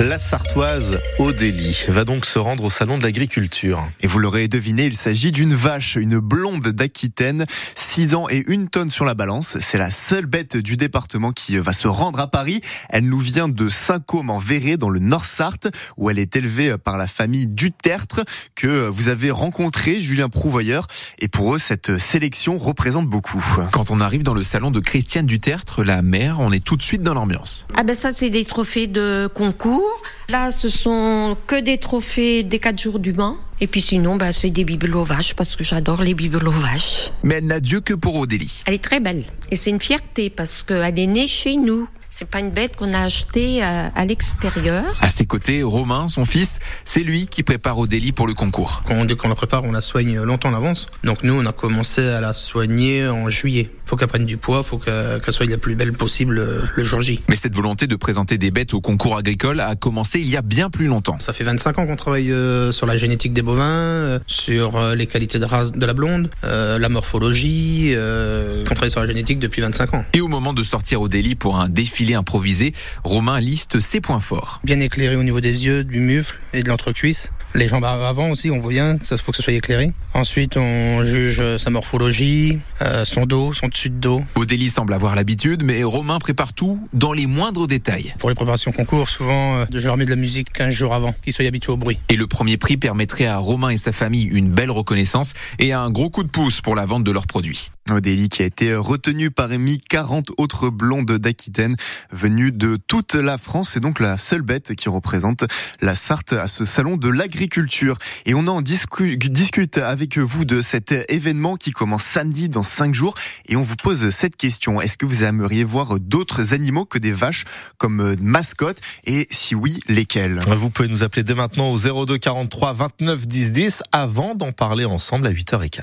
La Sartoise Odélie va donc se rendre au salon de l'agriculture. Et vous l'aurez deviné, il s'agit d'une vache, une blonde d'Aquitaine, 6 ans et une tonne sur la balance. C'est la seule bête du département qui va se rendre à Paris. Elle nous vient de Saint-Côme en Verré dans le Nord-Sarthe où elle est élevée par la famille Dutertre que vous avez rencontré, Julien Prouvoyeur. Et pour eux, cette sélection représente beaucoup. Quand on arrive dans le salon de Christiane Dutertre, la mère, on est tout de suite dans l'ambiance. Ah ben ça, c'est des trophées de concours. Là, ce sont que des trophées des 4 jours du Mans. Et puis sinon, bah, c'est des bibelots vaches parce que j'adore les bibelots vaches. Mais elle n'a Dieu que pour Odélie. Elle est très belle. Et c'est une fierté parce qu'elle est née chez nous. C'est pas une bête qu'on a achetée à, à l'extérieur. À ses côtés, Romain, son fils, c'est lui qui prépare Odélie pour le concours. Quand, dès qu'on la prépare, on la soigne longtemps en avance. Donc nous, on a commencé à la soigner en juillet. Faut qu'elle prenne du poids, faut qu'elle soit la plus belle possible euh, le jour J. Mais cette volonté de présenter des bêtes au concours agricole a commencé il y a bien plus longtemps. Ça fait 25 ans qu'on travaille euh, sur la génétique des bovins, euh, sur euh, les qualités de race de la blonde, euh, la morphologie. Euh, on travaille sur la génétique depuis 25 ans. Et au moment de sortir Odélie pour un défilé improvisé, Romain liste ses points forts. Bien éclairé au niveau des yeux, du mufle et de l'entrecuisse. Les jambes avant aussi, on voit bien, ça faut que ce soit éclairé. Ensuite, on juge sa morphologie, euh, son dos, son dessus de dos. Odélie semble avoir l'habitude, mais Romain prépare tout dans les moindres détails. Pour les préparations concours, souvent, euh, je leur mets de la musique 15 jours avant, qu'ils soient habitués au bruit. Et le premier prix permettrait à Romain et sa famille une belle reconnaissance et un gros coup de pouce pour la vente de leurs produits. Odélie qui a été retenue parmi 40 autres blondes d'Aquitaine venues de toute la France. C'est donc la seule bête qui représente la Sarthe à ce salon de l'agriculture. Et on en discu discute avec vous de cet événement qui commence samedi dans 5 jours. Et on vous pose cette question. Est-ce que vous aimeriez voir d'autres animaux que des vaches comme mascottes? Et si oui, lesquels? Vous pouvez nous appeler dès maintenant au 02 43 29 10 10 avant d'en parler ensemble à 8h15.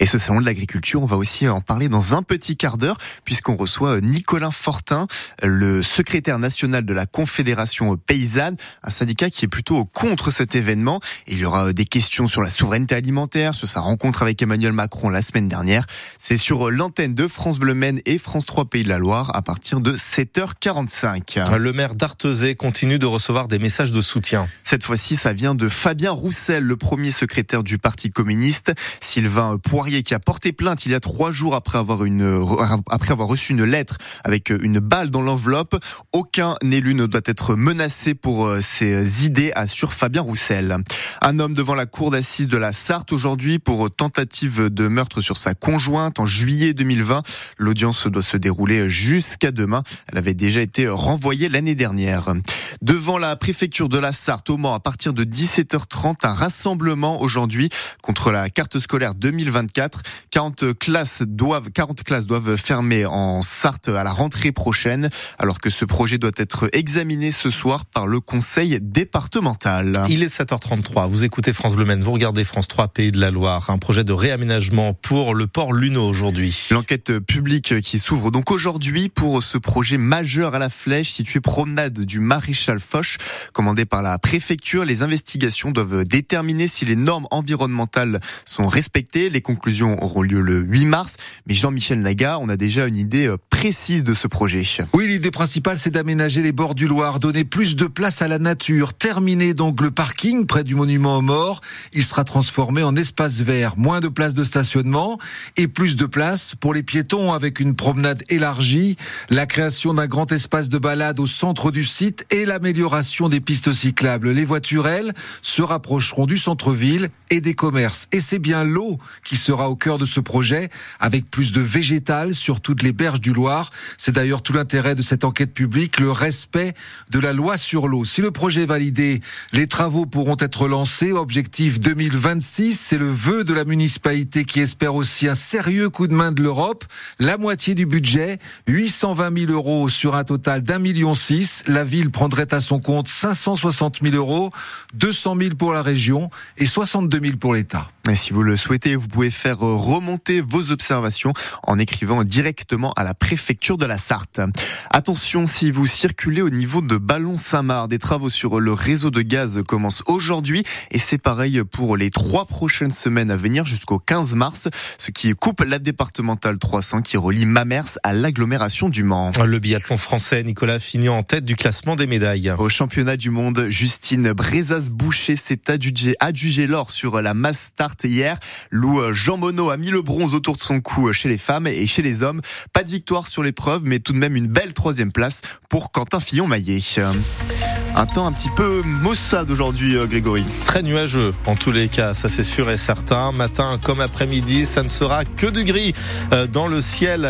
Et ce salon de l'agriculture, on va aussi en parler dans un petit quart d'heure puisqu'on reçoit Nicolas Fortin, le secrétaire national de la Confédération paysanne, un syndicat qui est plutôt contre cet événement. Et il y aura des questions sur la souveraineté alimentaire, sur sa rencontre avec Emmanuel Macron la semaine dernière. C'est sur l'antenne de France Bleu Maine et France 3 Pays de la Loire à partir de 7h45. Le maire d'Artezé continue de recevoir des messages de soutien. Cette fois-ci, ça vient de Fabien Roussel, le premier secrétaire du Parti communiste. Sylvain Poirier qui a porté plainte il y a trois jours après avoir, une, après avoir reçu une lettre avec une balle dans l'enveloppe. Aucun élu ne doit être menacé pour euh, ses idées, assure Fabien Roussel. Un homme devant la cour d'assises de la Sarthe aujourd'hui pour tentative de meurtre sur sa conjointe en juillet 2020. L'audience doit se dérouler jusqu'à demain. Elle avait déjà été renvoyée l'année dernière. Devant la préfecture de la Sarthe, au Mans, à partir de 17h30, un rassemblement aujourd'hui contre la carte scolaire 2024. 40 classes doivent, 40 classes doivent fermer en Sarthe à la rentrée prochaine, alors que ce projet doit être examiné ce soir par le conseil départemental. Il est 7h33. Vous écoutez France Bleu Maine, vous regardez France 3 Pays de la Loire. Un projet de réaménagement pour le port Luno aujourd'hui. L'enquête publique qui s'ouvre donc aujourd'hui pour ce projet majeur à la flèche situé promenade du Maréchal Foch, commandé par la préfecture. Les investigations doivent déterminer si les normes environnementales sont respectées. Les conclusions auront lieu le 8 mars. Mais Jean-Michel Naga, on a déjà une idée précise de ce projet. Oui, l'idée principale, c'est d'aménager les bords du Loire, donner plus de place à la nature, terminer donc le parking près du monument aux morts. Il sera transformé en espace vert, moins de place de stationnement et plus de place pour les piétons avec une promenade élargie, la création d'un grand espace de balade au centre du site et l'amélioration des pistes cyclables. Les voitures, elles, se rapprocheront du centre-ville et des commerces. Et c'est bien l'eau qui sera au cœur de ce projet, avec plus de végétal sur toutes les berges du Loire. C'est d'ailleurs tout l'intérêt de cette enquête publique, le respect de la loi sur l'eau. Si le projet est validé, les travaux pourront être lancés. Objectif 2026, c'est le vœu de la municipalité qui espère aussi un sérieux coup de main de l'Europe. La moitié du budget, 820 000 euros sur un total d'un million six. La ville prendrait à son compte 560 000 euros, 200 000 pour la région et 62 000 pour l'État. Et si vous le souhaitez, vous pouvez faire remonter vos observations en écrivant directement à la préfecture de la Sarthe. Attention, si vous circulez au niveau de Ballon-Saint-Marc, des travaux sur le réseau de gaz commencent aujourd'hui et c'est pareil pour les trois prochaines semaines à venir jusqu'au 15 mars, ce qui coupe la départementale 300 qui relie Mamers à l'agglomération du Mans. Le biathlon français, Nicolas finit en tête du classement des médailles. Au championnat du monde, Justine Brezas-Boucher s'est adjugé, l'or sur la mass start hier. Lou Jean Monod a mis le bronze autour de son cou chez les femmes et chez les hommes. Pas de victoire sur l'épreuve, mais tout de même une belle troisième place pour Quentin Fillon-Maillet. Un temps un petit peu maussade aujourd'hui, euh, Grégory. Très nuageux, en tous les cas, ça c'est sûr et certain. Matin comme après-midi, ça ne sera que du gris euh, dans le ciel.